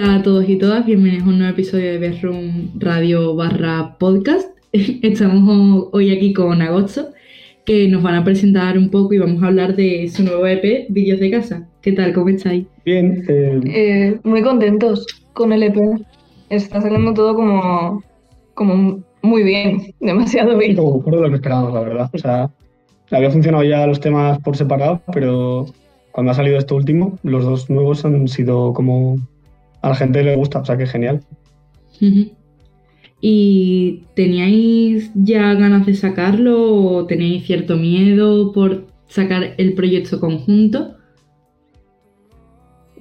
Hola a todos y todas, bienvenidos a un nuevo episodio de Bedroom Radio barra podcast. Estamos hoy aquí con Agosto, que nos van a presentar un poco y vamos a hablar de su nuevo EP, Vídeos de Casa. ¿Qué tal? ¿Cómo estáis? Bien. Eh, Eh, muy contentos con el EP. Está saliendo todo como, como muy bien, demasiado bien. como mejor de lo que esperábamos, la verdad. O sea, había funcionado ya los temas por separado, pero cuando ha salido esto último, los dos nuevos han sido como a la gente le gusta, o sea que genial. ¿Y teníais ya ganas de sacarlo o tenéis cierto miedo por sacar el proyecto conjunto?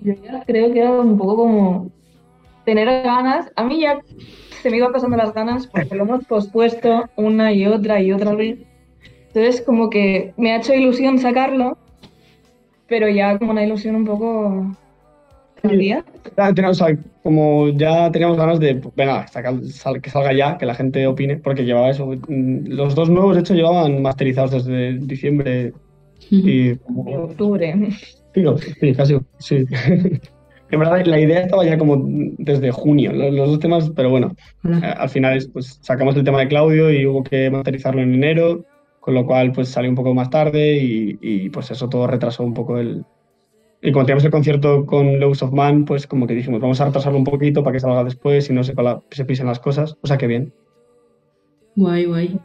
Yo ya creo que era un poco como tener ganas. A mí ya se me iban pasando las ganas porque lo hemos pospuesto una y otra y otra vez. Entonces como que me ha hecho ilusión sacarlo, pero ya como una ilusión un poco como ya teníamos ganas de, venga, que salga ya, que la gente opine, porque llevaba eso. mm, Los dos nuevos, de hecho, llevaban masterizados desde diciembre y de octubre. Sí, sí, casi, sí. En verdad, la idea estaba ya como desde junio, los, los dos temas, pero bueno, eh, Hola. al final es, pues sacamos el tema de Claudio y hubo que materializarlo en enero, con lo cual pues salió un poco más tarde y, y, pues eso todo retrasó un poco el... Y cuando teníamos el concierto con Lows of Man, pues como que dijimos, vamos a retrasarlo un poquito para que salga después y no se, cola- se pisen las cosas, o sea que bien. Guay, guay.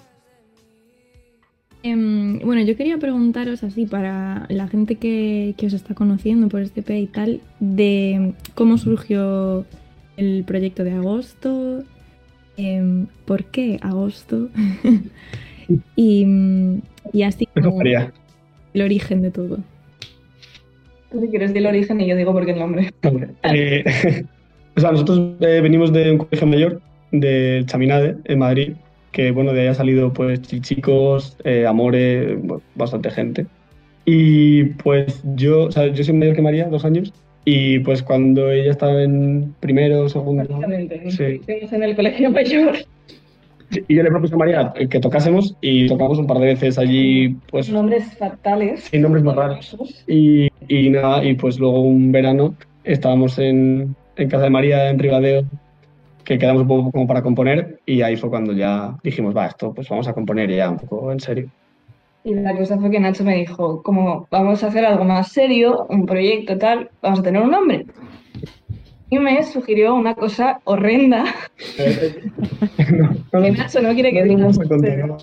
Em, bueno, yo quería preguntaros así para la gente que, que os está conociendo por este EP y tal, de cómo surgió el proyecto de agosto, em, por qué agosto y, y así como el origen de todo. Tú si quieres del origen y yo digo por qué el nombre. Eh, o sea, nosotros eh, venimos de un colegio mayor, del Chaminade, en Madrid, que bueno, de ahí ha salido pues Chichicos, eh, Amore, bueno, bastante gente. Y pues yo, o sea, yo soy mayor que María, dos años, y pues cuando ella estaba en primero, segundo, Prácticamente. Sí. En el colegio mayor. y yo le propuse a María que tocásemos y tocamos un par de veces allí, pues Nombres fatales. sin nombres más raros. Y, y nada, y pues luego un verano estábamos en, en casa de María en Ribadeo, que quedamos un poco como para componer, y ahí fue cuando ya dijimos, va, esto pues vamos a componer ya un poco en serio. Y la cosa fue que Nacho me dijo, como vamos a hacer algo más serio, un proyecto tal, vamos a tener un nombre. Y me sugirió una cosa horrenda No, no, que Nacho no quiere que no diga. vamos a contar, no.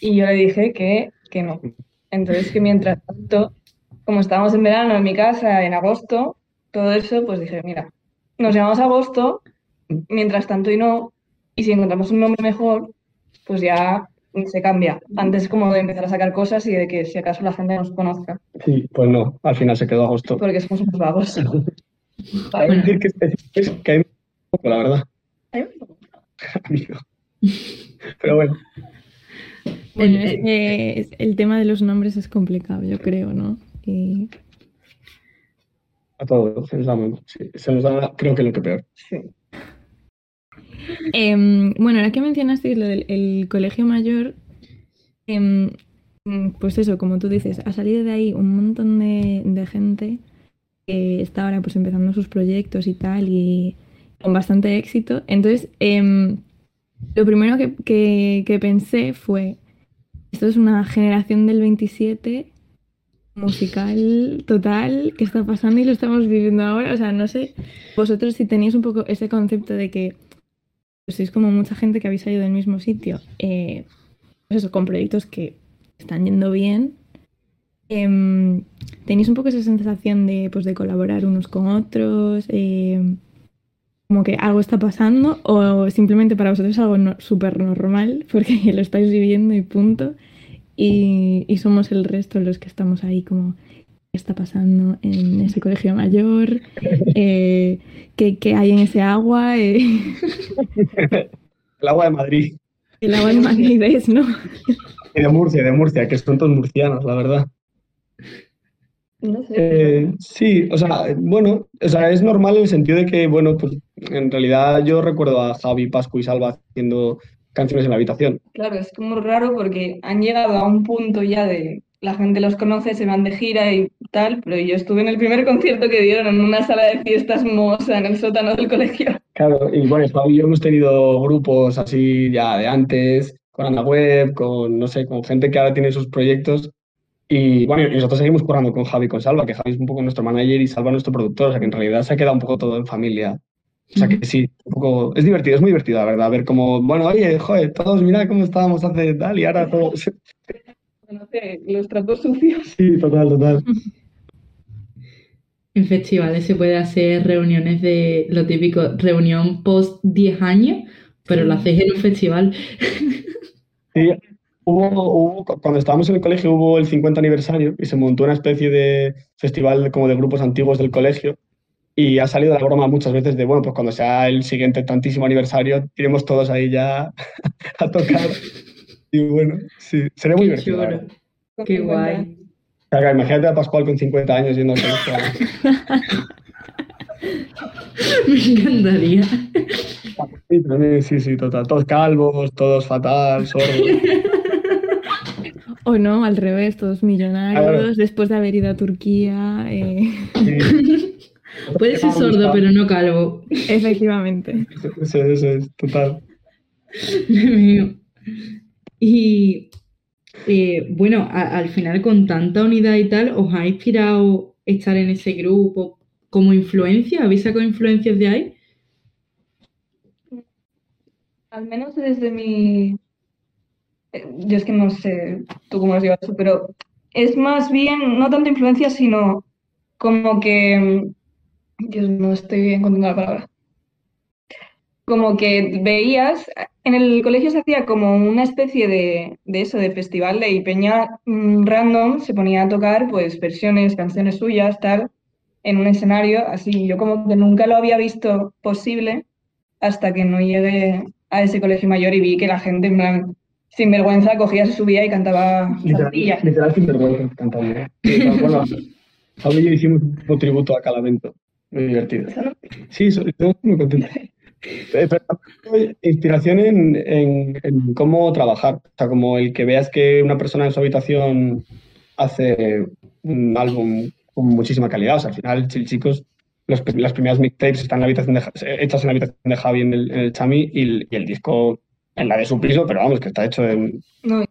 Y yo le dije que, que no. Entonces que mientras tanto, como estábamos en verano en mi casa en agosto, todo eso, pues dije, mira, nos llamamos agosto, mientras tanto y no, y si encontramos un nombre mejor, pues ya se cambia. Antes como de empezar a sacar cosas y de que si acaso la gente nos conozca, Sí, pues no, al final se quedó agosto. porque somos unos vagos. Hay que decir que es, es que hay un poco, la verdad, amigo. Pero bueno, Bueno, El- es que es- el tema de los nombres es complicado, yo creo, ¿no? Y a todos se nos da, muy- sí, se nos da creo que lo que peor. Sí. Em, bueno, ahora que mencionasteis lo del el colegio mayor, em, pues eso, como tú dices, ha salido de ahí un montón de, de gente que está ahora pues empezando sus proyectos y tal, y con bastante éxito. Entonces, em, lo primero que, que- pensé fue, esto es una generación del 27 musical total que está pasando y lo estamos viviendo ahora. O sea, no sé, vosotros si tenéis un poco ese concepto de que pues sois como mucha gente que habéis salido del mismo sitio, eh, pues eso, con proyectos que están yendo bien. Em, ¿Tenéis un poco esa sensación de, pues, de colaborar unos con otros? em, como que algo está pasando o simplemente para vosotros es algo no- súper normal porque lo estáis viviendo y punto. Y, y somos el resto los que estamos ahí como, ¿qué está pasando en ese colegio mayor? Eh, ¿qué, qué hay en ese agua? Eh, El agua de Madrid el agua en Madrid es, ¿no? y de Murcia, de Murcia, que son todos murcianos, la verdad. No sé. Eh, sí, o sea, bueno, o sea, es normal en el sentido de que, bueno, pues en realidad yo recuerdo a Javi, Pascu y Salva haciendo canciones en la habitación. Claro, es como raro porque han llegado a un punto ya de la gente los conoce, se van de gira y tal, pero yo estuve en el primer concierto que dieron en una sala de fiestas moza en el sótano del colegio. Claro, y bueno, Pau y yo hemos tenido grupos así ya de antes, con Ana Web, con, no sé, con gente que ahora tiene sus proyectos. Y bueno, y nosotros seguimos currando con Javi y con Salva, que Javi es un poco nuestro manager y Salva nuestro productor, o sea que en realidad se ha quedado un poco todo en familia. O sea que sí, un poco, es divertido, es muy divertido, la verdad, ver cómo, bueno, oye, joder, todos mira cómo estábamos hace tal y ahora todos... Los tratos sucios. Sí, total, total. En festivales se puede hacer reuniones de lo típico, reunión post 10 años, pero lo hacéis en un festival. Sí, hubo, hubo- cuando estábamos en el colegio hubo el 50 aniversario y se montó una especie de festival como de grupos antiguos del colegio y ha salido la broma muchas veces de, bueno, pues cuando sea el siguiente tantísimo aniversario, iremos todos ahí ya a tocar. Y bueno, sí, sería muy Qué divertido. chulo, qué 50 guay. imagínate a Pascual con 50 años yendo al colegio. Me encantaría. Sí, también, sí, sí, total. Todos calvos, todos fatal, sordos. O no, al revés, todos millonarios, Claro. después de haber ido a Turquía. eh, Sí. Puede ser sordo, pero no calvo. efectivamente. Eso, eso es, total. Dios mío. Y eh, bueno, a- al final con tanta unidad y tal, ¿os ha inspirado estar en ese grupo como influencia? ¿Habéis sacado influencias de ahí? Al menos desde mi... eh, Yo es que no sé tú cómo lo llevas tú, pero es más bien, no tanto influencia, sino como que... mm, Dios, no estoy bien contando la palabra. Como que veías, en el colegio se hacía como una especie de, de eso, de festival de y Peña mm, random se ponía a tocar pues versiones, canciones suyas, tal, en un escenario, así. Yo como que nunca lo había visto posible hasta que no llegué a ese colegio mayor y vi que la gente, en plan, sin vergüenza, cogía, se subía y cantaba Literal, literal sin vergüenza cantando. Sí, bueno, Pablo y yo hicimos un tributo a Calamento. Muy divertido. Sí, estoy muy contento. Eh, Pero inspiración en, en- en cómo trabajar. O sea, como el que veas que una persona en su habitación hace un álbum con muchísima calidad. O sea, al final, Chicos, los, las primeras mixtapes están en la habitación de, hechas en la habitación de Javi en el, en el Chami y el, y el disco en la de su piso, pero vamos, que está hecho en, no,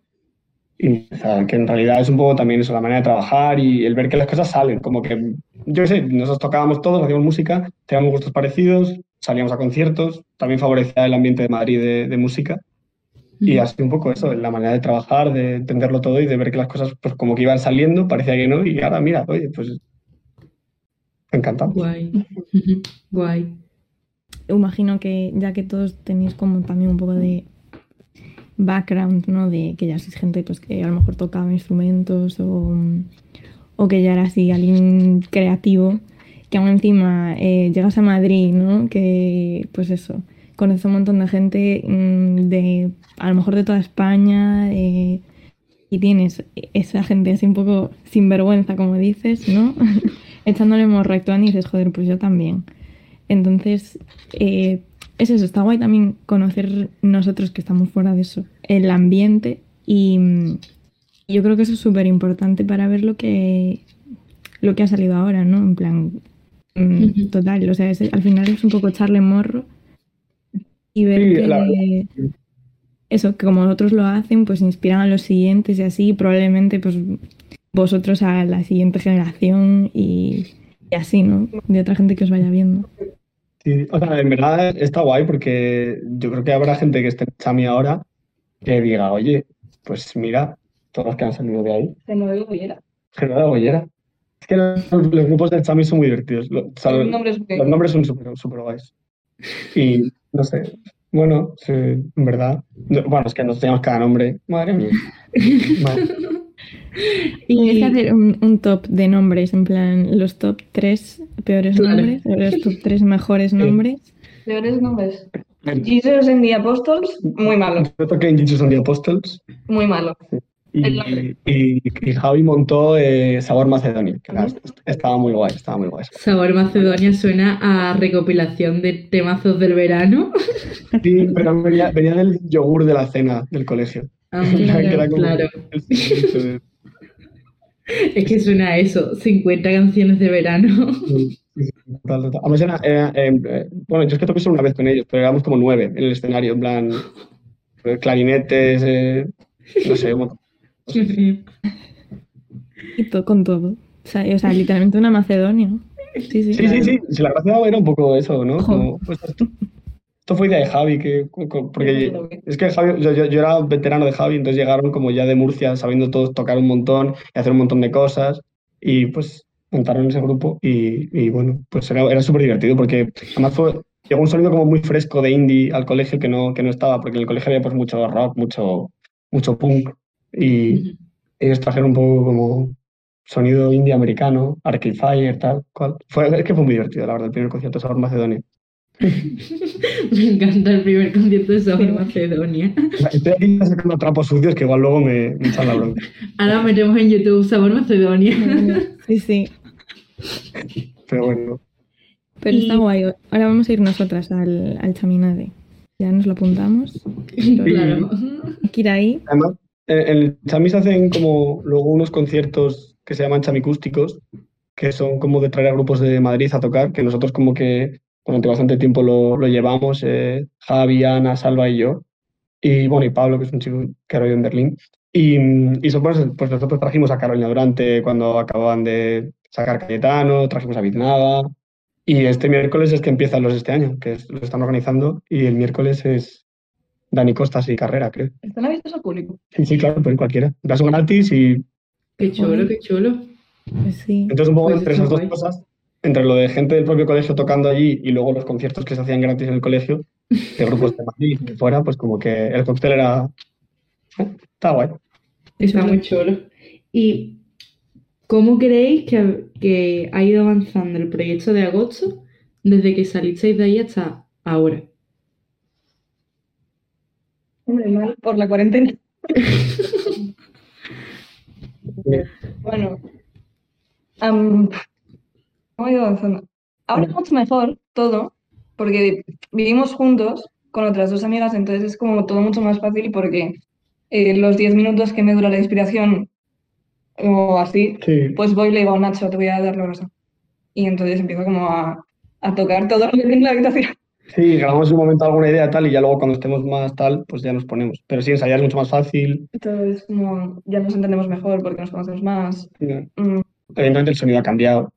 y, o sea, que en realidad es un poco también eso, la manera de trabajar y el ver que las cosas salen. Como que, yo qué sé, nosotros tocábamos todos, hacíamos música, teníamos gustos parecidos, salíamos a conciertos, también favorecía el ambiente de Madrid de, de música. Y así un poco eso, la manera de trabajar, de entenderlo todo y de ver que las cosas, pues como que iban saliendo, parecía que no, y ahora mira, oye, pues encantado. Guay. Guay. Imagino que ya que todos tenéis como también un poco de background, ¿no? De que ya sois gente pues que a lo mejor tocaba instrumentos o, o que ya era así alguien creativo, que aún encima eh, llegas a Madrid, ¿no? Que pues eso, conoces a un montón de gente mm, de a lo mejor de toda España eh, y tienes esa gente así un poco sinvergüenza, como dices, ¿no? Echándole morro y dices, joder, pues yo también. Entonces, eh, es eso, está guay también conocer nosotros que estamos fuera de eso, el ambiente y yo creo que eso es súper importante para ver lo que, lo que ha salido ahora, ¿no? En plan, mm, total, o sea, es- al final es un poco echarle morro y ver Sí, que la eso, que como otros lo hacen, pues inspiran a los siguientes y así, probablemente pues vosotros a la siguiente generación y, y así, ¿no? De otra gente que os vaya viendo. Sí, o sea, en verdad está guay porque yo creo que habrá gente que esté en Chami ahora que diga, oye, pues mira, todos los que han salido de ahí. se no digo era. Gerardo Bollera. Es que los, los grupos del Chami son muy divertidos. O sea, los, nombre es los nombres son súper súper guays. Y no sé, bueno, sí, en verdad. no- bueno, es que nos teníamos cada nombre. Madre mía. Madre. Y que hacer un, un top de nombres, en plan, los top 3 peores Claro. nombres, los top 3 mejores nombres. Peores nombres. Jesus and the Apostles, muy malo, Yo toqué en Jesus and the Apostles muy malo. y, y, y Javi montó eh, Sabor Macedonia, que era- estaba muy guay, estaba muy guay. Sabor Macedonia suena a recopilación de temazos del verano. Sí, pero venía, venía del yogur de la cena del colegio. Ah, Que era como claro. el Es que suena a eso, 50 canciones de verano. Sí, sí, sí, total, total. Además era, era, eh, eh, bueno, yo es que toqué solo una vez con ellos, pero éramos como nueve en el escenario, en plan, eh, clarinetes, eh, no sé, un montón. Y todo con todo. O sea, o sea, literalmente una Macedonia. Sí, sí. Sí, sí, sí, sí, la gracia era un poco eso, ¿no? Como, pues, esto, esto fue idea de Javi, que, porque es que Javi, yo, yo- yo era veterano de Javi, entonces llegaron como ya de Murcia, sabiendo todos tocar un montón y hacer un montón de cosas, y pues montaron ese grupo y, y bueno, pues era, era súper divertido, porque además fue, llegó un sonido como muy fresco de indie al colegio que no, que no estaba, porque en el colegio había pues mucho rock, mucho, mucho punk, y ellos trajeron un poco como sonido indie americano, Arcade Fire, tal cual. Fue, es que fue muy divertido, la verdad, el primer concierto de Sabor Macedonia. Me encanta el primer concierto de Sabor Macedonia. Estoy aquí sacando trapos sucios que igual luego me, me echan la bronca. Ahora metemos en YouTube Sabor Macedonia. Sí, sí. Pero bueno, Pero Y- está guay. Ahora vamos a ir nosotras al, al Chaminade. Ya nos lo apuntamos. claro. Hay que ir ahí. además, en en el Chami se hacen como luego unos conciertos que se llaman chamicústicos, que son como de traer a grupos de Madrid a tocar, que nosotros como que durante bastante tiempo lo, lo llevamos, eh, Javi, Ana, Salva y yo. Y bueno, y Pablo, que es un chico que ahora vive en Berlín. Y, mm, y so- pues, pues nosotros trajimos a Carolina Durante cuando acababan de sacar Cayetano, trajimos a Biznada. Y este miércoles es que empiezan los de este año, que es- los están organizando. Y el miércoles es Dani Costas y Carrera, creo. ¿Están abiertos al público? Sí, sí, claro, pues cualquiera. Das son gratis y Qué chulo, qué chulo. Pues sí. entonces un poco Pues entre esas dos guay. cosas, entre lo de gente del propio colegio tocando allí y luego los conciertos que se hacían gratis en el colegio, de grupos de Madrid y de fuera, pues como que el cóctel era... eh, Está guay. Está muy chulo. ¿Y cómo creéis que, que ha ido avanzando el proyecto de agosto desde que salisteis de ahí hasta ahora? Hombre, mal por la cuarentena. Bueno, ¿cómo ha ido avanzando? Ahora es mucho mejor todo, porque vivimos juntos con otras dos amigas, entonces es como todo mucho más fácil porque eh, los 10 minutos que me dura la inspiración o así, Sí. pues voy y le digo, Nacho, te voy a dar la brasa. Y entonces empiezo como a, a tocar todo lo que tiene en la habitación. Sí, grabamos en un momento alguna idea tal y ya luego cuando estemos más tal, pues ya nos ponemos. Pero sí, ensayar es mucho más fácil. Entonces como ya nos entendemos mejor porque nos conocemos más. Eh, Mm, Evidentemente el sonido ha cambiado.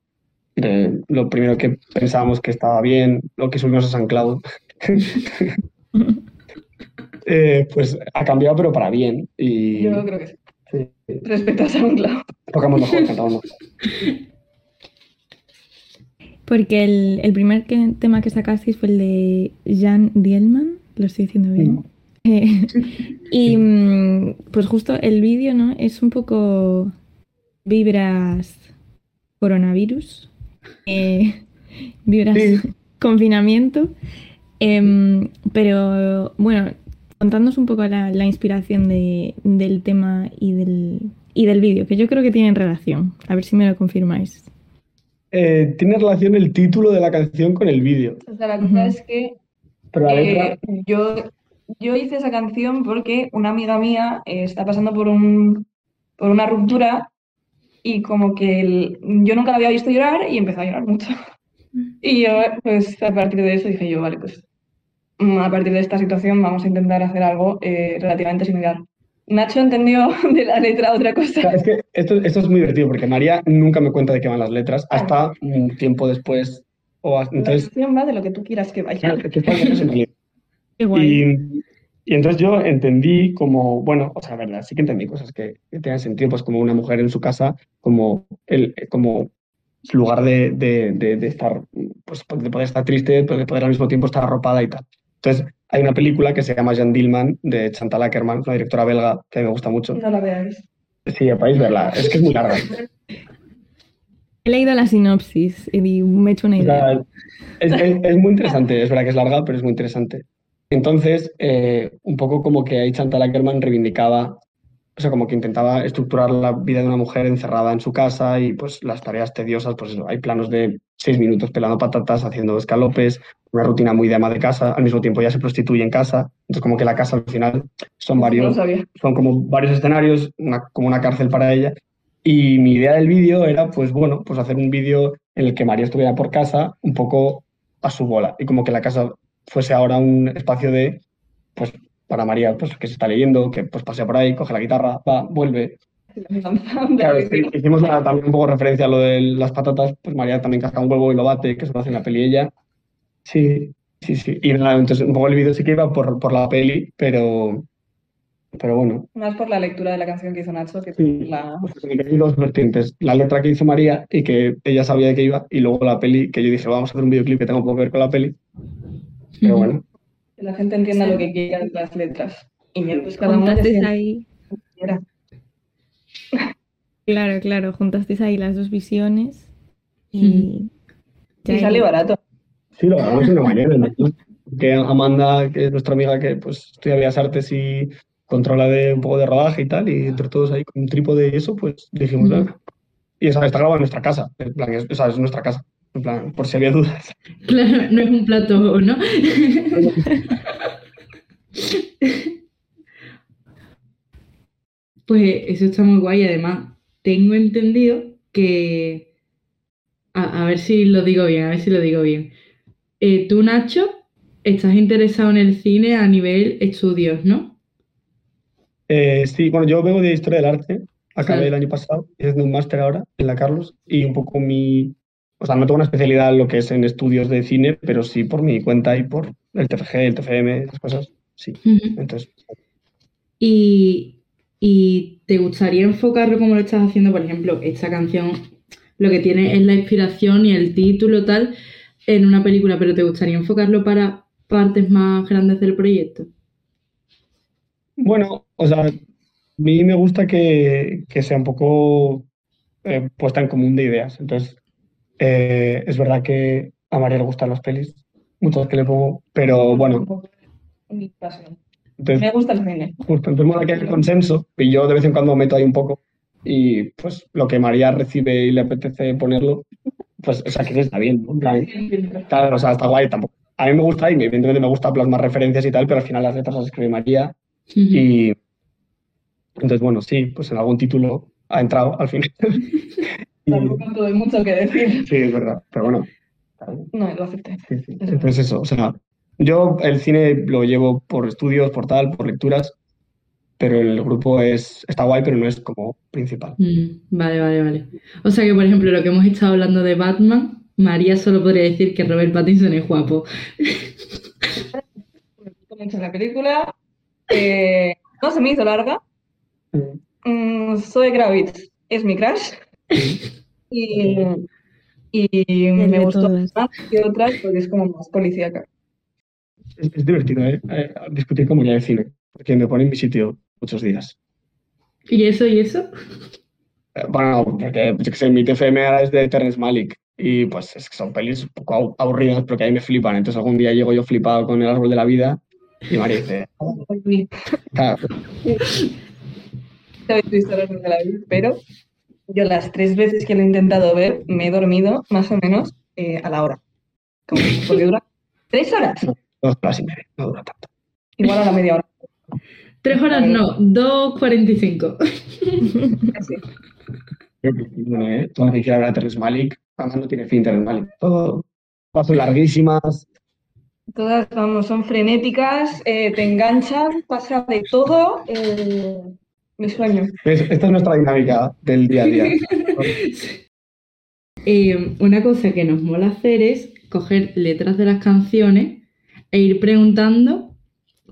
De lo primero que pensábamos que estaba bien, lo que subimos a San Cloud, eh, pues ha cambiado pero para bien. Y yo creo que sí. sí, Respecto a SoundCloud. tocamos mejor, cantamos mejor. Porque el, el primer que- tema que sacasteis fue el de Jan Dielman, lo estoy diciendo bien. Eh, y mm, pues justo el vídeo, ¿no? Es un poco vibras coronavirus, eh, vibras Sí. confinamiento. Em, pero bueno, contadnos un poco la, la inspiración de- del tema y del, y del vídeo, que yo creo que tienen relación. A ver si me lo confirmáis. Eh, tiene relación el título de la canción con el vídeo. O sea, la cosa es que Pero la Eh, letra, yo, yo hice esa canción porque una amiga mía eh, está pasando por un, por una ruptura y como que el- yo nunca la había visto llorar y empezó a llorar mucho. Y yo, pues a partir de eso dije yo, vale, pues mm, a partir de esta situación vamos a intentar hacer algo eh, relativamente similar. Nacho entendió de la letra otra cosa. es que esto, esto es muy divertido porque María nunca me cuenta de qué van las letras hasta un tiempo después. O hasta- La entonces, canción va de lo que tú quieras que vaya. claro, que guay. Y, y entonces yo entendí como, bueno, o sea, verdad, sí que entendí cosas que, que tenían sentido, pues como una mujer en su casa, como el como lugar de, de, de, de estar, pues de poder estar triste, pero de poder al mismo tiempo estar arropada y tal. Entonces, hay una película que se llama Jan Dillman, de Chantal Ackerman, una directora belga que a mí me gusta mucho. No la veáis. Sí, podéis verla, es que es muy larga. He leído la sinopsis y me he hecho una O idea. sea, es, es- es muy interesante, es verdad que es larga, pero es muy interesante. Entonces, eh, un poco como que ahí Chantal Ackerman reivindicaba, o sea, como que intentaba estructurar la vida de una mujer encerrada en su casa y pues las tareas tediosas, pues eso, hay planos de seis minutos pelando patatas, haciendo escalopes, una rutina muy de ama de casa, al mismo tiempo ya se prostituye en casa, entonces como que la casa al final son varios, son como varios escenarios, una- como una cárcel para ella. Y mi idea del vídeo era, pues bueno, pues hacer un vídeo en el que María estuviera por casa un poco a su bola y como que la casa fuese ahora un espacio de, pues para María, pues que se está leyendo, que pues pasea por ahí, coge la guitarra, va, vuelve. Claro, sí, hicimos una- también un poco referencia a lo de las patatas, pues María también casca un huevo y lo bate, que eso lo hace en la peli ella. Sí, sí, sí. Y nada, entonces un poco el vídeo sí que iba por, por la peli, pero, pero bueno, Más por la lectura de la canción que hizo Nacho que Sí. por la... Pues hay dos vertientes. La letra que hizo María y que ella sabía de qué iba, y luego la peli, que yo dije, vamos a hacer un videoclip que tenga un poco que ver con la peli. Pero bueno, que la gente entienda Sí. lo que quiera de las letras. Y pues cada decide ahí, quiera. claro, claro, juntasteis ahí las dos visiones y ya Y sale barato. sí, lo grabamos en la mañana. ¿no? Que Amanda, que es nuestra amiga que pues estudia Bellas Artes y controla de un poco de rodaje y tal, y entre todos ahí con un trípode y eso, pues dijimos. Y esa está grabada en nuestra casa. En plan, es, esa es nuestra casa. En plan, por si había dudas. Claro, no es un plato, ¿no? Pues eso está muy guay. Además, tengo entendido que. A, a ver si lo digo bien, a ver si lo digo bien. Eh, tú, Nacho, estás interesado en el cine a nivel estudios, ¿no? Eh, sí, bueno, yo vengo de Historia del Arte, acabé Claro. el año pasado, haciendo un máster ahora en la Carlos, y un poco mi, o sea, no tengo una especialidad en lo que es en estudios de cine, pero sí por mi cuenta y por el TFG, el TFM, esas cosas, sí. Entonces, Y, y te gustaría enfocarlo como lo estás haciendo, por ejemplo, esta canción, lo que tiene es la inspiración y el título tal en una película, pero te gustaría enfocarlo para partes más grandes del proyecto. bueno, o sea, a mí me gusta que, que sea un poco eh, puesta en común de ideas. Entonces, eh, es verdad que a María le gustan las pelis, muchas que le pongo, pero bueno, Mi pasión. entonces Me gusta el cine. Justo, entonces mola que haya consenso y yo de vez en cuando meto ahí un poco y pues lo que María recibe y le apetece ponerlo, pues o sea que está bien, ¿no? Claro, o sea, está guay tampoco. A mí me gusta y evidentemente me gusta plasmar referencias y tal, pero al final las letras las escribe María y entonces bueno, sí, pues en algún título ha entrado al final. Tampoco tuve mucho que decir. sí, es verdad, pero bueno. No, lo acepté. Sí, sí. Entonces eso, o sea, yo el cine lo llevo por estudios, por tal, por lecturas, pero el grupo es, está guay, pero no es como principal. Mm, vale, vale, vale. O sea que, por ejemplo, lo que hemos estado hablando de Batman, María solo podría decir que Robert Pattinson es guapo. Me gustó mucho la película. Eh, no se me hizo larga. Mm, Zoe Kravitz es mi crush. Y, y El me gustó más que otras porque es como más policíaca. Es, es divertido, ¿eh? Eh, Discutir con María de cine, porque me pone en mi sitio muchos días. ¿Y eso y eso? Eh, Bueno, porque yo que sé, mi TFM ahora es de Terrence Malick y pues es que son pelis un poco abu- aburridas, pero que a mí me flipan. Entonces algún día llego yo flipado con el árbol de la vida y María dice, claro, Te visto historias de la vida, pero yo las tres veces que lo he intentado ver me he dormido más o menos eh, a la hora. Como, porque dura tres horas, dos horas y media, no dura tanto. igual a la media hora. Tres horas no, 2.45. Así. Creo que, bueno, ¿eh? Todo lo que quiera hablar de Terrence Malick, además no tiene fin Terrence. Todo, pasos larguísimas. Todas, vamos, son frenéticas, eh, te enganchan, pasa de todo. eh, mi sueño. ¿Ves? Esta es nuestra dinámica del día a día. Eh, una cosa que nos mola hacer es coger letras de las canciones e ir preguntando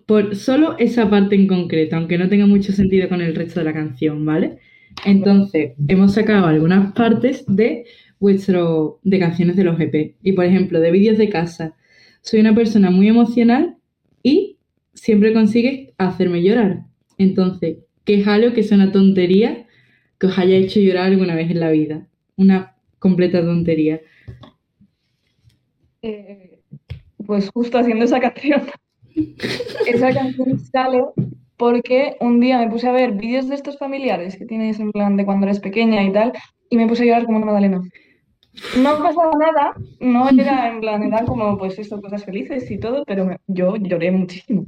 por solo esa parte en concreto, aunque no tenga mucho sentido con el resto de la canción, ¿vale? Entonces, hemos sacado algunas partes de vuestro de canciones de los EP. Y por ejemplo, de vídeos de casa. Soy una persona muy emocional y siempre consigues hacerme llorar. Entonces, ¿qué es algo que es una tontería que os haya hecho llorar alguna vez en la vida? Una completa tontería. Eh, pues justo haciendo esa canción. Esa canción sale porque un día me puse a ver vídeos de estos familiares que tienes en plan de cuando eres pequeña y tal, y me puse a llorar como una magdalena. No pasaba nada, no era en plan, era como pues esto, cosas felices y todo, pero me- yo lloré muchísimo.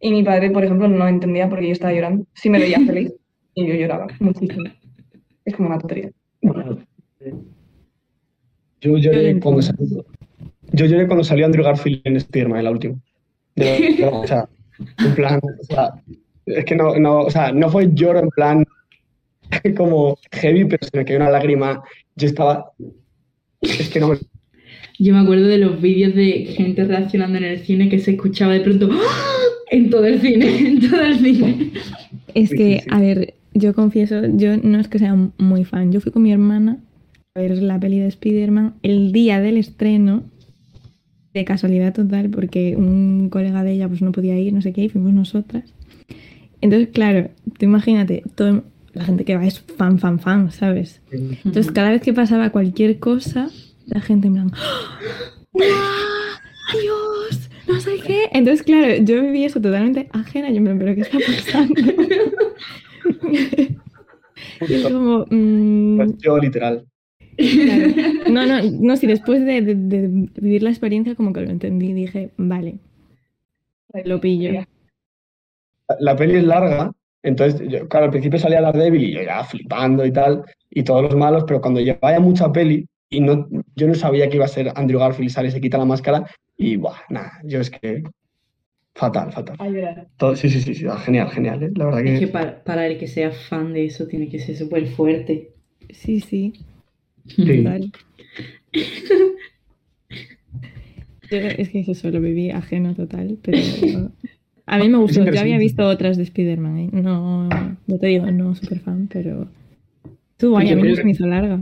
Y mi padre, por ejemplo, no entendía por qué yo estaba llorando. Sí me veía feliz y yo lloraba muchísimo. Es como una tontería. Yo lloré lo cuando salió. Yo lloré cuando salió Andrew Garfield en Spider-Man, en la última. De o sea, en plan, o sea, es que no, no, o sea, no fue lloro en plan como heavy, pero se me cayó una lágrima. Yo estaba. Es que no me. Yo me acuerdo de los vídeos de gente reaccionando en el cine que se escuchaba de pronto ¡Ah! en todo el cine, en todo el cine. Es que, a ver, yo confieso, yo no es que sea muy fan. Yo fui con mi hermana a ver la peli de Spider-Man el día del estreno, de casualidad total, porque un colega de ella pues no podía ir, no sé qué, y fuimos nosotras. Entonces, claro, tú imagínate, todo, la gente que va es fan, fan, fan, ¿sabes? Entonces, cada vez que pasaba cualquier cosa, la gente en plan. ¡Guau! ¡Adiós! No sé qué. Entonces, claro, yo viví eso totalmente ajena. Yo plan, ¿pero qué está pasando? y es como, mm, yo, literal. claro. No, no, no, si después de, de- de vivir la experiencia, como que lo entendí, dije, vale, lo pillo. La, la peli es larga, entonces, yo, claro, al principio salía Daredevil y yo ya flipando y tal, y todos los malos, pero cuando llevaba ya mucha peli y no, yo no sabía que iba a ser Andrew Garfield, sale, se quita la máscara y, buah, nada, yo es que. Fatal, fatal. A llorar. Todo- sí, sí, sí, sí, genial, genial, ¿eh? La verdad Es que que. para, para el que sea fan de eso tiene que ser súper fuerte. Sí, sí, Sí. Yo, es que eso lo viví ajeno total, pero a mí me gustó. Yo había visto otras de Spider-Man, ¿eh? No, no te digo, no súper fan, pero estuvo guay, a mí no se me hizo larga.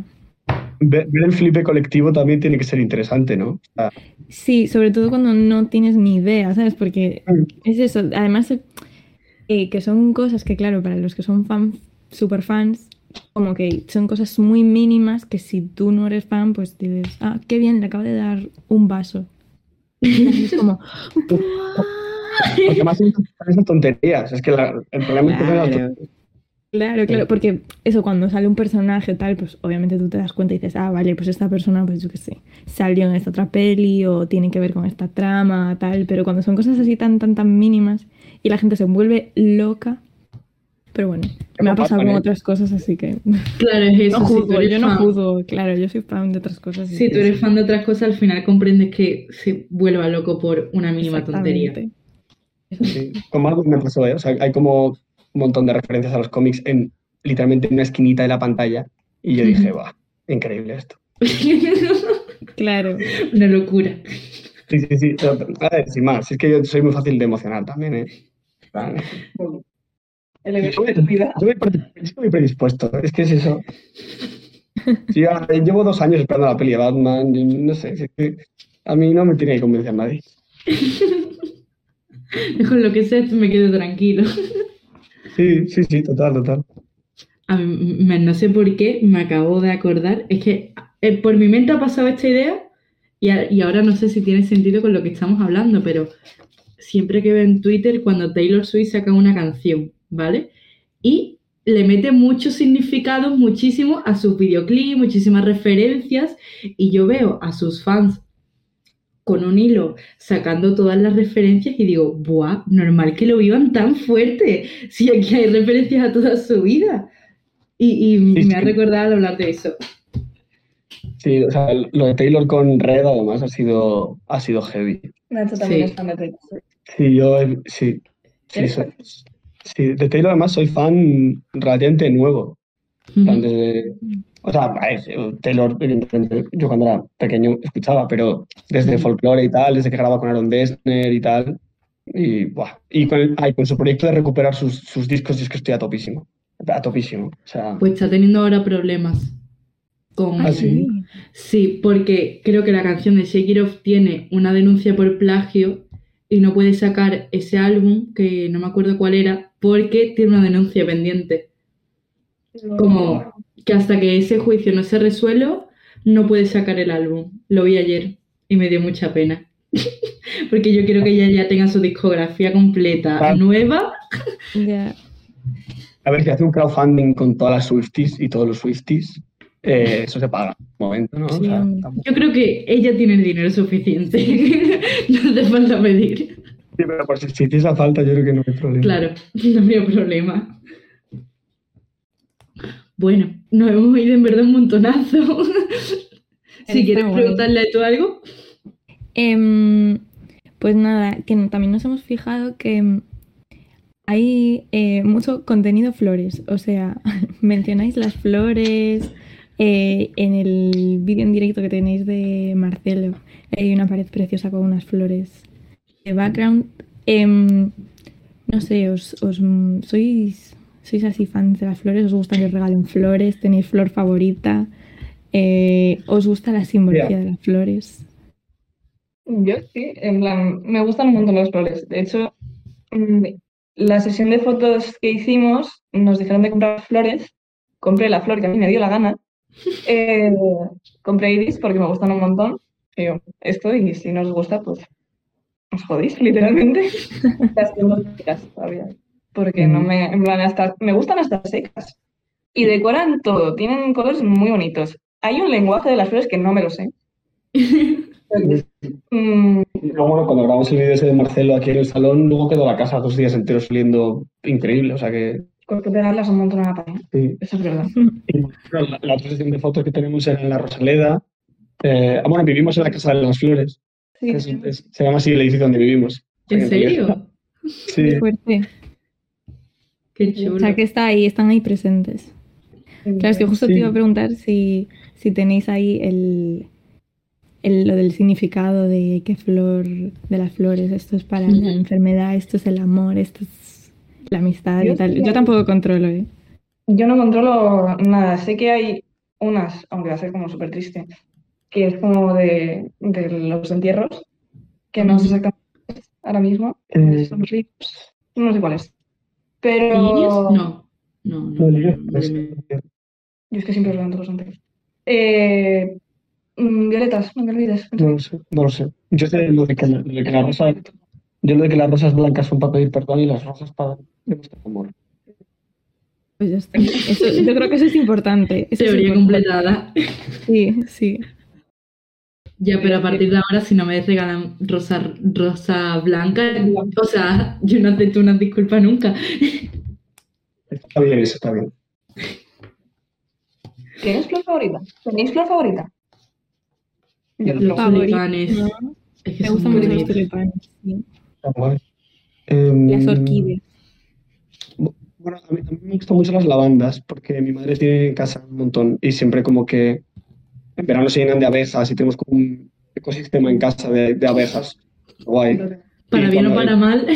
Ver, ver el flipe colectivo también tiene que ser interesante, ¿no? Sea, Sí, sobre todo cuando no tienes ni idea, ¿sabes? Porque es eso. Además, eh, que son cosas que, claro, para los que son fan, super fans, como que son cosas muy mínimas que si tú no eres fan, pues dices, ah, qué bien, le acabo de dar un vaso. Y es como, porque más son esas tonterías. Es que la- el problema es que Claro. Claro, porque eso cuando sale un personaje tal, pues obviamente tú te das cuenta y dices, ah, vale, pues esta persona, pues yo qué sé, salió en esta otra peli o tiene que ver con esta trama, tal, pero cuando son cosas así tan, tan, tan mínimas y la gente se vuelve loca, pero bueno, me ha pasado con otras cosas, así que Claro, es eso. no juzgo, yo no juzgo, claro, yo soy fan de otras cosas. Si tú eres fan de otras cosas, al final comprendes que se vuelva loco por una mínima tontería. Sí, con Marvel me pasó, ¿eh? O sea, hay como un montón de referencias a los cómics en literalmente en una esquinita de la pantalla. Y yo dije, va, increíble esto. Claro, una locura. Sí, sí, sí. pero, a ver, sin más, es que yo soy muy fácil de emocionar también, ¿eh? El Yo voy, predispuesto, es que es eso. Sí, ya, llevo dos años esperando la peli de Batman, yo no sé, es que a mí no me tiene que convencer nadie. Con lo que sé, me quedo tranquilo. Sí, sí, sí, total, total. A mí, no sé por qué, me acabo de acordar. Es que eh, por mi mente ha pasado esta idea y, y ahora no sé si tiene sentido con lo que estamos hablando, pero siempre que veo en Twitter cuando Taylor Swift saca una canción, ¿vale? Y le mete muchos significados, muchísimo a sus videoclips, muchísimas referencias, y yo veo a sus fans con un hilo sacando todas las referencias y digo, ¡buah! Normal que lo vivan tan fuerte, si aquí hay referencias a toda su vida. Y, y Sí, me ha recordado hablar de eso. Sí, o sea, lo de Taylor con Red además ha sido, ha sido heavy. Nacho también Sí. es fan de Taylor. Sí, yo, sí, sí, ¿Eres soy- sí, de Taylor además soy fan relativamente nuevo. Desde, o sea, ver, Taylor, evidentemente, yo cuando era pequeño escuchaba, pero desde Ujú. folklore y tal, desde que grababa con Aaron Dessner y tal, y, buah, y con, el- ay, con su proyecto de recuperar sus, sus discos, y es que estoy a topísimo, a topísimo, o sea, Pues está teniendo ahora problemas con... Ah, sí. Sí, porque creo que la canción de Shake It Off tiene una denuncia por plagio y no puede sacar ese álbum, que no me acuerdo cuál era, porque tiene una denuncia pendiente. Como que hasta que ese juicio no se resuelva, no puede sacar el álbum. Lo vi ayer y me dio mucha pena. Porque yo quiero que ella ya tenga su discografía completa, Ah. nueva. A ver si hace un crowdfunding con todas las Swifties y todos los Swifties, eh, eso se paga, momento, ¿no? O sea, Yo creo que ella tiene el dinero suficiente. no hace falta pedir. sí, pero por si, si hiciese falta, yo creo que no hay problema. Claro, no habría problema. Bueno, nos hemos ido en verdad un montonazo. si Está quieres guay. preguntarle tú algo. Em, pues nada, que también nos hemos fijado que em, hay eh, mucho contenido flores. O sea, mencionáis las flores eh, en el vídeo en directo que tenéis de Marcelo. Hay una pared preciosa con unas flores de background. Em, no sé, os, os- sois, sois así fans de las flores, os gusta que os regalen flores, tenéis flor favorita, Eh, os gusta la simbología de las flores. Yo sí, en plan, me gustan un montón las flores. De hecho, mm, la sesión de fotos que hicimos, nos dijeron de comprar flores. Compré la flor que a mí me dio la gana. Eh, compré iris porque me gustan un montón. Y yo, esto, y si no os gusta, pues os jodéis, literalmente. Las tengo todavía. Porque no me, en plan, hasta, me gustan hasta secas. Y decoran todo, tienen colores muy bonitos. Hay un lenguaje de las flores que no me lo sé. Mm, Y luego, bueno, cuando grabamos el vídeo ese de Marcelo aquí en el salón, luego quedó la casa dos días enteros oliendo increíble. O sea que. Con que pegarlas un montón a la pared. sí. Eso es verdad. Y, bueno, la, la otra sesión de fotos que tenemos era en la Rosaleda. Eh, ah, bueno, vivimos en la Casa de las Flores. Sí, que es- es- se llama así el edificio donde vivimos. ¿En serio? Sí. Qué fuerte. Qué O sea, que está ahí, están ahí presentes. Claro, es que justo Sí. te iba a preguntar si, si tenéis ahí el, el- lo del significado de qué flor, de las flores, esto es para la enfermedad, esto es el amor, esto es la amistad Yo y tal. sí- Yo tampoco controlo, ¿eh? Yo no controlo nada. Sé que hay unas, aunque va a ser como súper triste, que es como de, de los entierros, que no sé exactamente cuál es ahora mismo. Eh. Son lirios. No sé cuál Pero No. No, no. No, yo- no, es que siempre todos los enterros. Eh, mm, violetas, no me olvides. No lo sé, no lo sé. Yo sé lo de que, la- lo de que la rosa, yo lo de que las rosas blancas son para pedir perdón y las rosas para demostrar amor. Pues ya está. Eso, yo creo que eso es importante. eso es Teoría importante. completada. Sí, sí. Ya, pero a partir de ahora, si no me regalan rosa, rosa blanca, o sea, yo no acepto una disculpa nunca. Está bien, eso está bien. ¿Tienes flor favorita? ¿Tenéis flor favorita? Yo Los tulipanes. ¿no? Es que Me gustan mucho los tulipanes. sí. Guay. Em, Las orquídeas. Bueno, a mí, a mí me gustan mucho las lavandas, porque mi madre tiene en casa un montón y siempre como que en verano se llenan de abejas y tenemos como un ecosistema en casa de, de abejas. Guay. Para Y bien o para mal.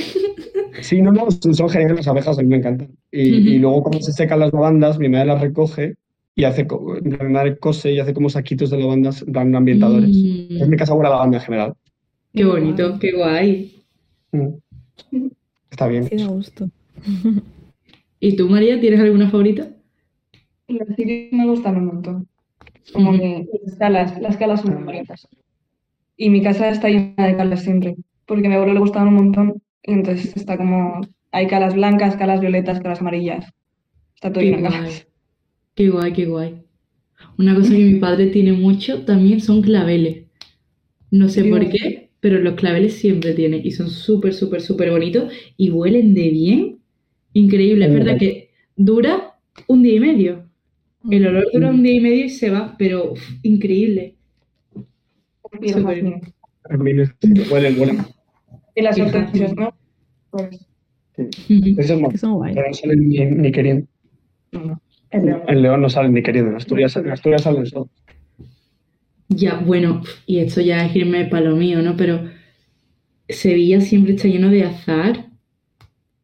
Sí, no, no, son geniales las abejas, a mí me encantan. Y, luego cuando se secan las lavandas, mi madre las recoge y hace, mi madre cose y hace como saquitos de lavandas, plan ambientadores. Mm, En mi casa huele lavanda en general. qué bonito, qué guay. Mm. Está bien. Sí, da gusto. ¿Y tú, María, tienes alguna favorita? Los cirios me gustan un montón. Como que las calas, las calas son muy bonitas. Y mi casa está llena de calas siempre, porque a mi abuelo le gustaban un montón. Y entonces está como, hay calas blancas, calas violetas, calas amarillas. Está todo lleno de calas. Qué guay, qué guay. Una cosa que mi padre tiene mucho también son claveles. No sé Sí. por qué, pero los claveles siempre tiene y son súper, súper, súper bonitos y huelen de bien. Increíble. Es verdad. que dura un día y medio. El olor dura un día y medio y se va, pero uf, increíble. Súper. huelen. Y las hortensias. ¿no? Pues. Eso es más. Son guay. Pero no salen ni, ni queriendo. no, no. El león. En León no salen ni queriendo. En Asturias, en Asturias salen solo. Ya, bueno, y esto ya es irme para lo mío, ¿no? Pero Sevilla siempre está lleno de azar.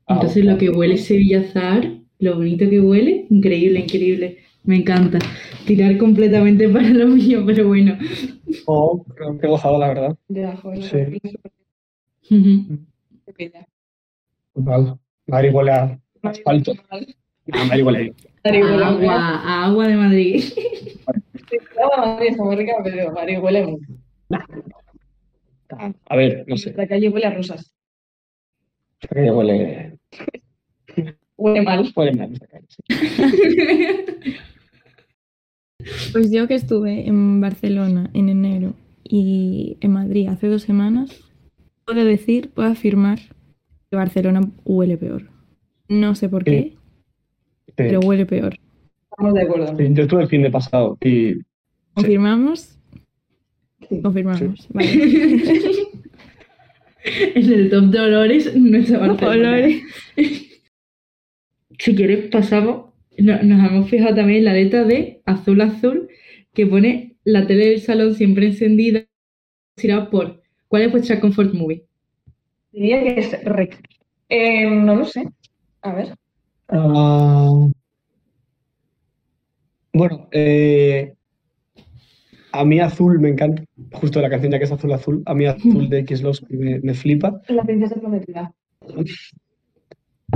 Ah, Entonces lo que huele Sevilla azar, lo bonito que huele, increíble, increíble. Me encanta. Tirar completamente para lo mío, pero bueno. Oh, qué gozado, la verdad. Ya, joder, Sí. es súper Ujú. bella. Total. Madrid huele a asfalto. Ah, Madrid huele bien. Agua, a agua de Madrid. Sí, agua de Madrid está muy rica, pero Madrid huele mucho. A ver, no sé. La calle huele a rosas. Esta calle huele. Huele mal. Huele mal esta calle, sí. Pues yo que estuve en Barcelona en enero y en Madrid hace dos semanas, puedo decir, puedo afirmar que Barcelona huele peor. No sé por qué, Sí. pero huele peor. Estamos de acuerdo. Sí, yo estuve el fin de pasado y ¿Confirmamos? Sí. Confirmamos. Vale. En el top de olores, nuestra Barcelona. Olores. Si quieres, pasamos. no- Nos hemos fijado también en la letra de Azul Azul, que pone la tele del salón siempre encendida. Tirado por ¿Cuál es vuestra comfort movie? Diría que es rec. Eh, no lo sé. A ver. Ah, bueno, eh, a mí azul me encanta, justo la canción ya que es azul azul, a mí azul de Kieslowski me, me flipa. La princesa prometida.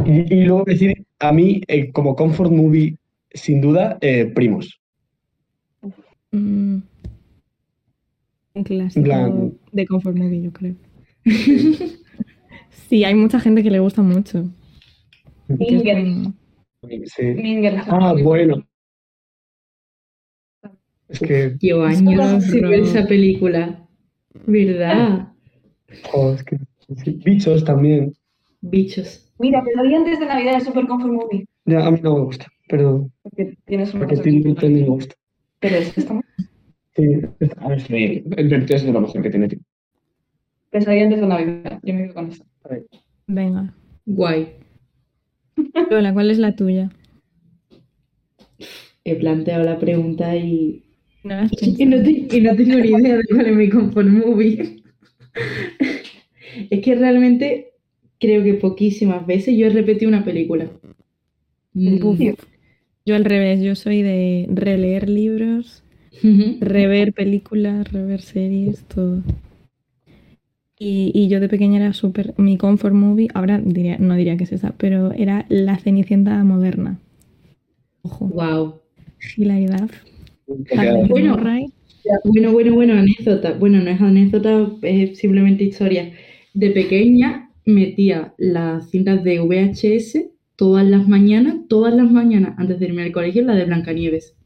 Y, y luego decir, a mí eh, como comfort movie, sin duda, eh, Primos. Mm. Un clásico de Comfort Movie, yo creo. sí, hay mucha gente que le gusta mucho. Sí. Ah, bueno. Es que, Es años sin ver esa película. ¿Verdad? joder, es que. Bichos también. Bichos. Mira, pero hoy antes de Navidad es super comfort movie. Ya, a mí no me gusta, pero Porque tienes una porque que- me gusta. Pero es esta. Sí, es- a ver, sí, el 23 es de lo mejor que tiene Tim. Pesadilla antes de Navidad. Yo me quedo con esto. Venga. Guay. Lola, ¿cuál es la tuya? He planteado la pregunta y, No y, no, te- y no tengo ni idea de cuál es mi comfort movie. es que realmente creo que poquísimas veces yo he repetido una película. Mm. Yo al revés, yo soy de releer libros, rever películas, rever series, todo. Y, y yo de pequeña era súper. Mi comfort movie, ahora diría, no diría que es esa, pero era La Cenicienta moderna. Ojo, Wow. hilaridad. Bueno. Bueno, bueno, bueno, anécdota. Bueno, no es anécdota, es simplemente historia. De pequeña metía las cintas de VHS todas las mañanas, todas las mañanas, antes de irme al colegio, la de Blancanieves.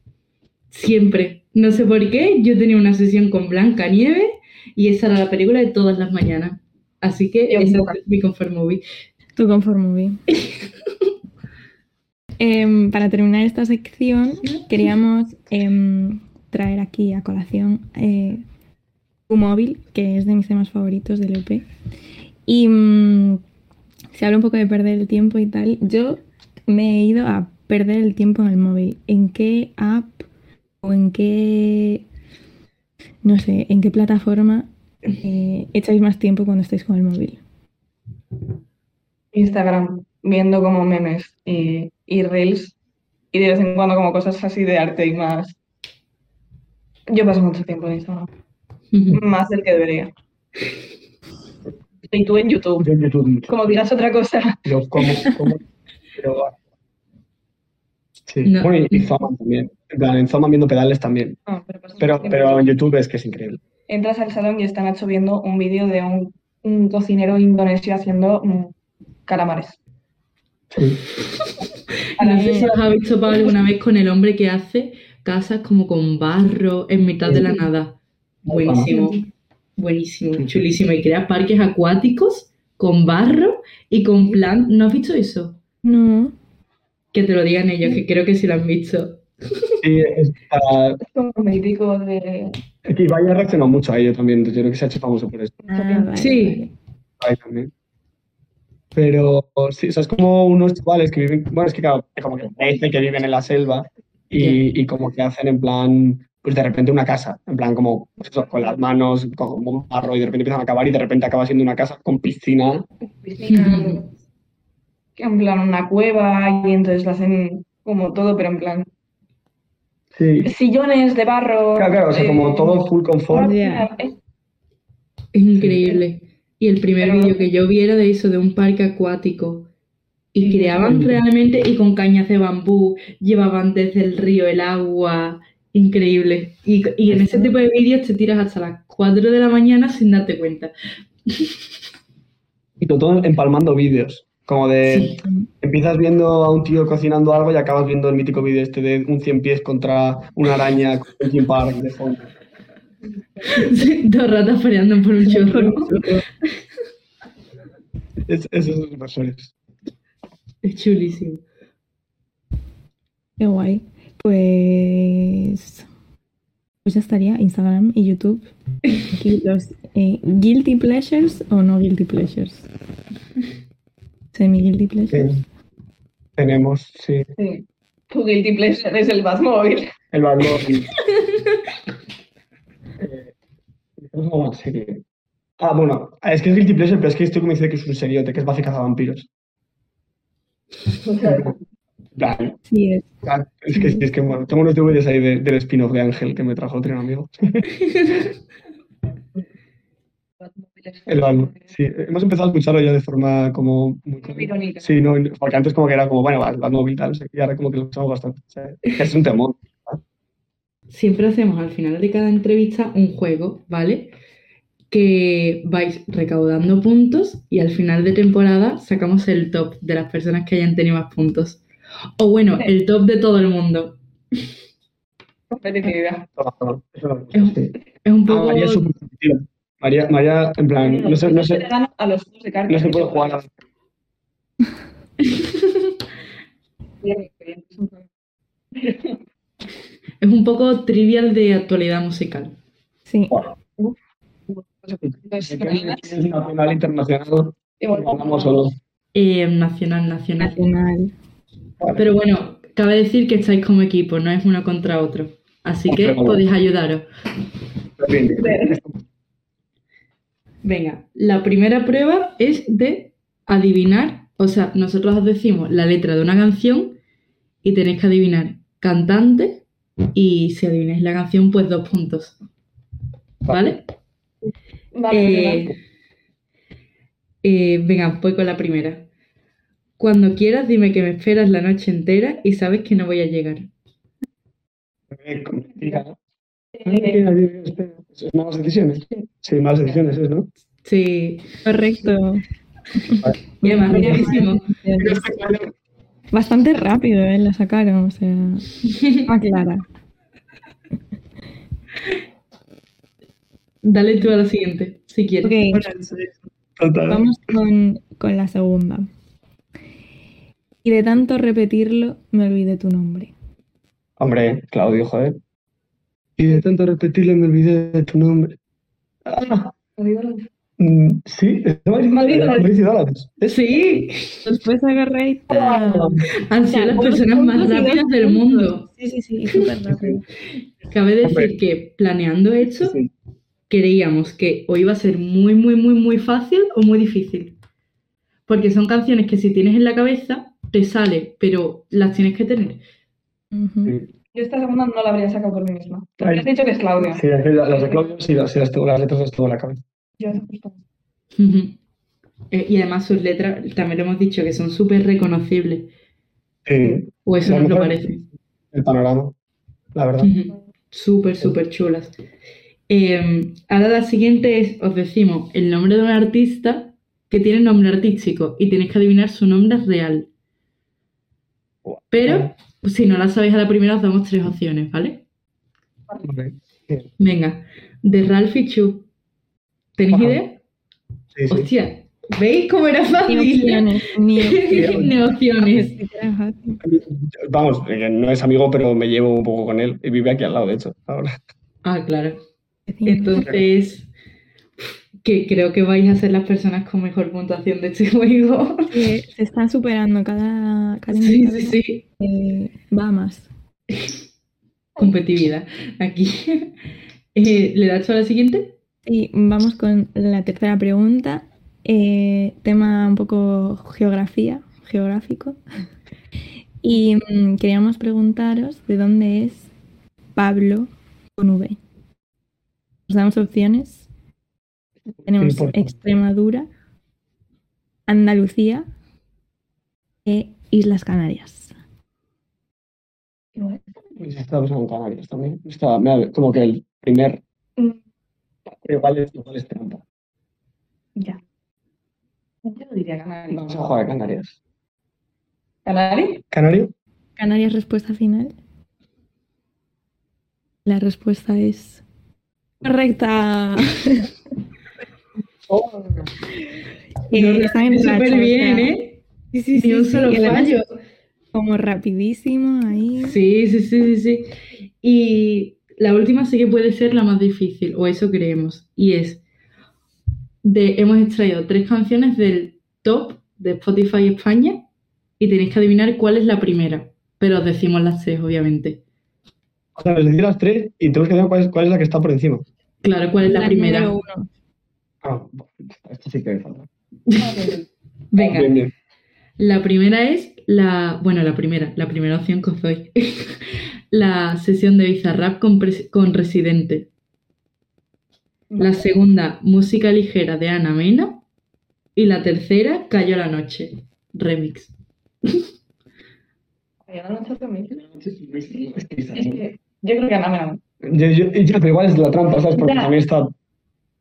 Siempre. No sé por qué, yo tenía una sesión con Blancanieves y esa era la película de todas las mañanas. Así que Yo esa es mi comfort movie. Tu comfort movie. Em, para terminar esta sección, queríamos em, traer aquí a colación eh, tu móvil, que es de mis temas favoritos del EP. Y mm, se habla un poco de perder el tiempo y tal. Yo me he ido a perder el tiempo en el móvil. ¿En qué app o en qué, no sé, en qué plataforma eh, echáis más tiempo cuando estáis con el móvil? Instagram, viendo como memes y, y reels. Y de vez en cuando como cosas así de arte y más. Yo paso mucho tiempo en Instagram. Más del que debería. Y tú en YouTube. Yo en YouTube. Como digas otra cosa. Pero... Sí, No. bueno, y, y Zoma también. En plan, en Zoma viendo pedales también. No, pero Pero, en YouTube es que es increíble. Entras al salón y está Nacho viendo un vídeo de un, un cocinero indonesio haciendo mm, calamares. Sí. No sé si os habéis topado alguna vez con el hombre que hace casas como con barro en mitad de la nada. Buenísimo, buenísimo, chulísimo. Y crea parques acuáticos con barro y con plan. ¿No has visto eso? No. Que te lo digan ellos, que creo que sí lo han visto. Sí, es para... Es como mítico de... Es que Ibai ha reaccionado mucho a ello también. Yo creo que se ha hecho famoso por eso. Ah, vale, Sí. vale. También. Pero sí, o sea, es como unos chavales que viven, bueno, es que claro, como que parece que viven en la selva y, y como que hacen en plan, pues de repente una casa, en plan como pues eso, con las manos, con un barro y de repente empiezan a acabar y de repente acaba siendo una casa con piscina. piscina, que en plan una cueva y entonces lo hacen como todo, pero en plan Sí. sillones de barro. Claro, claro, o sea, eh, como todo full confort. Ya. eh, Es increíble. Y el primer Pero- vídeo que yo vi era de eso, de un parque acuático. Y creaban realmente, y con cañas de bambú, llevaban desde el río el agua. Increíble. Y, y en ese tipo de vídeos te tiras hasta las 4 de la mañana sin darte cuenta. Y todo empalmando vídeos. Como de, Sí. empiezas viendo a un tío cocinando algo y acabas viendo el mítico vídeo este de un 100 pies contra una araña con un Linkin Park de fondo. Dos ratas peleando por un chorro. Es, esos inversores. Es chulísimo. Qué guay. Pues. Pues ya estaría. Instagram y YouTube. Aquí los eh, guilty pleasures o no guilty pleasures. Semi guilty pleasures. Sí. Tenemos, sí, Sí. Tu guilty pleasure es el Batmóvil. el valor. eh, tenemos una buena serie. Ah, bueno, es que es Guilty Pleasure, pero es que estoy convencido que es un seriote, que es Buffy Cazavampiros. Plan, Sí, es. Es que, sí, es que bueno, tengo unos DVDs ahí de- del spin-off de Ángel que me trajo otro amigo. El sí. Hemos empezado a escucharlo ya de forma como muy Irónica. Sí, no, porque antes como que era como, bueno, va, el Batmóvil tal, y ahora como que lo escuchamos bastante. o sea, es un temor. Siempre hacemos al final de cada entrevista un juego, ¿vale? Que vais recaudando puntos y al final de temporada sacamos el top de las personas que hayan tenido más puntos. O bueno, el top de todo el mundo. Lo- Es, sí. es un Ah, poco... María es súper. María, María, en plan, no se, no gano a los de no se puede jugar a... Bien, bien, es un juego. Es un poco trivial de actualidad musical. Sí. Nacional, internacional. Eh, nacional, nacional. Nacional. Pero bueno, cabe decir que estáis como equipo, no es uno contra otro. Así que podéis ayudaros. Venga, la primera prueba es de adivinar, o sea, nosotros os decimos la letra de una canción y tenéis que adivinar cantante y si adivináis la canción, pues dos puntos. ¿Vale? Vale, Eh, eh, venga, voy con la primera. Cuando quieras, dime que me esperas la noche entera y sabes que no voy a llegar. Eh. Eh, ¿Es malas decisiones? Sí, malas decisiones es, ¿no? Sí, Correcto. y además rapidísimo. Bastante rápido, ¿eh? La sacaron, o sea. Ah, clara. Dale tú a la siguiente, si quieres. Ok, Total. vamos con, con la segunda. Y de tanto repetirlo, me olvidé tu nombre. Hombre, Claudio, joder. Y de tanto repetirlo me olvidé de tu nombre. Ah, mm, sí, Madrid Dólares. Sí, Respuesta correcta. han sido las personas más rápidas del mundo. Sí, sí, sí, súper rápido. Cabe decir Hombre. que planeando esto, Sí. creíamos que o iba a ser muy, muy, muy, muy fácil o muy difícil. Porque son canciones que si tienes en la cabeza, te sale, pero las tienes que tener. Sí. Yo esta segunda no la habría sacado por mí misma. Ay. has dicho que es Claudia. Sí, es que las de Claudio sí, las, las, las letras las tengo en la cabeza. Yo. Ujú. Eh, y además sus letras, también lo hemos dicho, que son súper reconocibles. Sí, O eso nos lo parece. el panorama, la verdad. Súper, súper chulas. Eh, ahora la siguiente es, os decimos el nombre de un artista que tiene nombre artístico y tenéis que adivinar su nombre real. Pero, si no la sabéis a la primera, os damos tres opciones, ¿vale? Vale. Bien. Venga, de Ralphie Chu. ¿Tenéis Ajá. idea? Sí, sí. Hostia, ¿veis cómo era Ni fácil? opciones, ni opciones. Ni. Vamos, eh, no es amigo, pero me llevo un poco con él y vive aquí al lado, de hecho. Ahora. Ah, claro. Entonces, que creo que vais a ser las personas con mejor puntuación de este juego. Que se está superando cada, cada Sí, sí, sí. eh, va más. Competitividad. Aquí. Eh, ¿Le das a la siguiente? Y vamos con la tercera pregunta. eh, tema un poco geografía, geográfico. Y mm, queríamos preguntaros de dónde es Pablo con V. Os damos opciones. Tenemos. Extremadura, Andalucía e Islas Canarias. Se está pensando en Canarias también. Está, como que el primer. Mm, Igual es, igual es trampa. Ya. Yo no diría Canarias. Vamos a jugar a Canarias. ¿Canarias? ¿Canario? Canarias, respuesta final. La respuesta es correcta. Eh, están en Súper bien, sea, ¿eh? Sí, sí, sí. Ni un solo y fallo. como rapidísimo ahí. Sí, sí, sí, sí, sí. Y la última sí que puede ser la más difícil, o eso creemos. Y es, de, hemos extraído tres canciones del top de Spotify España y tenéis que adivinar cuál es la primera. Pero os decimos las tres, obviamente. O sea, les decir las tres y tenemos que ver cuál es, cuál es la que está por encima. Claro, ¿cuál es la, primera? número uno. Ah, esto sí que me falta. Venga, Bien, bien. la primera es la, bueno, la primera, la primera opción que os doy. la sesión de Bizarrap con, con Residente. La segunda, música ligera de Ana Mena. Y la tercera, Cayó la noche, remix. Ay, ahora no sé también. Es que yo creo que Ana me la- Yo, yo, pero igual es la trampa, ¿sabes? Porque Ya. también está.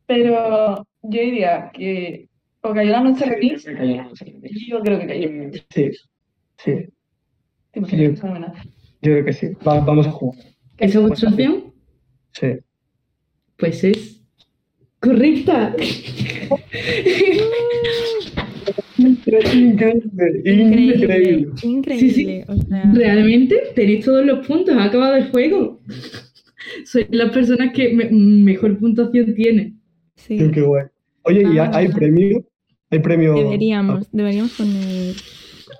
Pero yo diría que o cayó la noche remix, yo creo que cayó. Sí, sí, yo creo que sí. Va- vamos a jugar. ¿Esa es vuestra opción? Sí. Pues es correcta. Increíble, Increíble. Increíble. Sí, sí. O sea, Realmente tenéis todos los puntos, ha acabado el juego. Sois las personas que me- mejor puntuación tienen. Sí. Qué, qué guay. Oye, ¿y Ah. hay premio? ¿Hay premio? Deberíamos, deberíamos poner.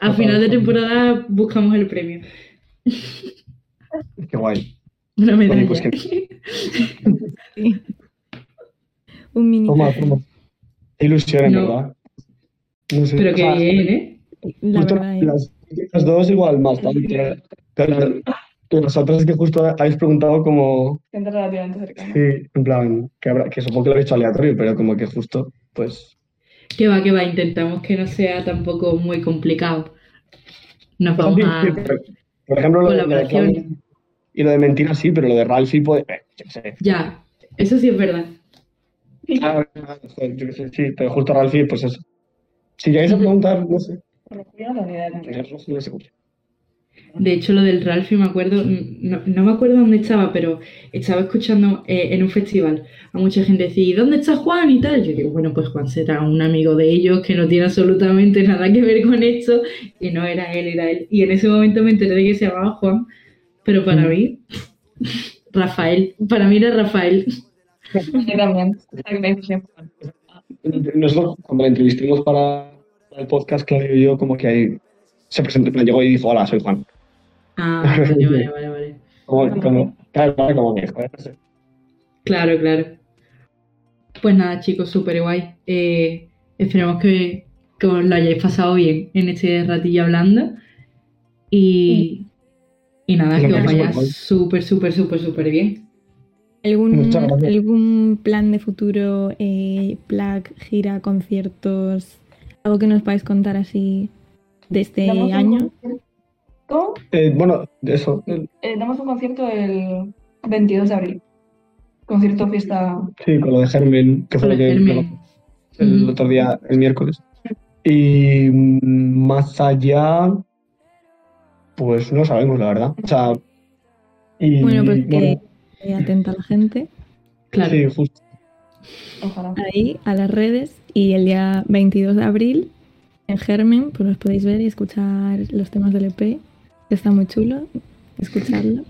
Al final de temporada buscamos el premio. Qué guay. Una medalla. pues sí. Un mini. Toma, toma. Qué ilusión, en No. verdad. No sé. Pero qué sea, bien, ¿eh? La justo verdad, las, las dos igual más, tanto. Pero las otras es que justo habéis preguntado como, Gente relativamente cercana. sí, en plan, que, habrá, que supongo que lo habéis hecho aleatorio, pero como que justo, pues, Que va, que va, intentamos que no sea tampoco muy complicado. Nos vamos a... Sí, pero, por ejemplo, lo de, y lo de mentiras sí, pero lo de Ralphie, pues, eh, yo qué sé. Ya, eso sí es verdad. Ah, yo qué sé, sí, pero justo Ralphie, pues eso. Si llegáis a preguntar, no sé, que tengo ni idea de qué. no sé. De hecho, lo del Ralphie me acuerdo, no, no me acuerdo dónde estaba, pero estaba escuchando eh, en un festival a mucha gente decir, ¿y dónde está Juan? y tal. Yo digo, bueno, pues Juan será un amigo de ellos que no tiene absolutamente nada que ver con esto, y no era él, era él. Y en ese momento me enteré de que se llamaba Juan, pero para Mm. mí, Rafael, para mí era Rafael. Nosotros, cuando la entrevistamos para, el podcast, Claudio y yo, como que ahí se presentó, llegó y dijo, hola, soy Juan. Ah, vale, vale, vale, vale. Como, como, claro, claro, como que, sé. Claro, claro. Pues nada, chicos, súper guay. Eh, esperemos que, que os lo hayáis pasado bien en este ratillo hablando. Y, y nada, que os vaya súper, súper, súper, súper bien. ¿Algún, algún plan de futuro, eh, plug, gira, conciertos? ¿Algo que nos podáis contar así de este un Eh, bueno, eso, eh, eh, damos un concierto el 22 de abril. Concierto fiesta. sí, con lo de Germen, que fue lo el que germen. el otro día, el miércoles. Y más allá, pues no sabemos, la verdad. O sea, y Bueno, pues que bueno, esté atenta a la gente Claro. sí, justo. Ojalá. ahí, a las redes. Y el día 22 de abril, en Germen, pues los podéis ver y escuchar los temas del EP. Está muy chulo, escucharlo.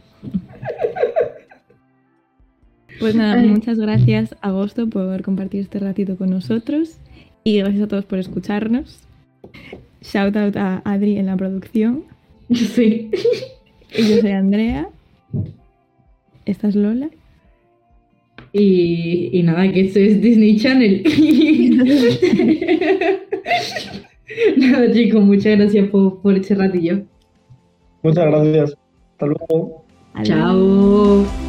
Pues nada, muchas gracias Agosto por compartir este ratito con nosotros y gracias a todos por escucharnos. Shout out a Adri en la producción. Sí. Y yo soy Andrea. Esta es Lola. Y, y nada, que esto es Disney Channel. nada, chicos, muchas gracias por, por este ratillo. Muchas gracias. Hasta luego. Adiós. Chao.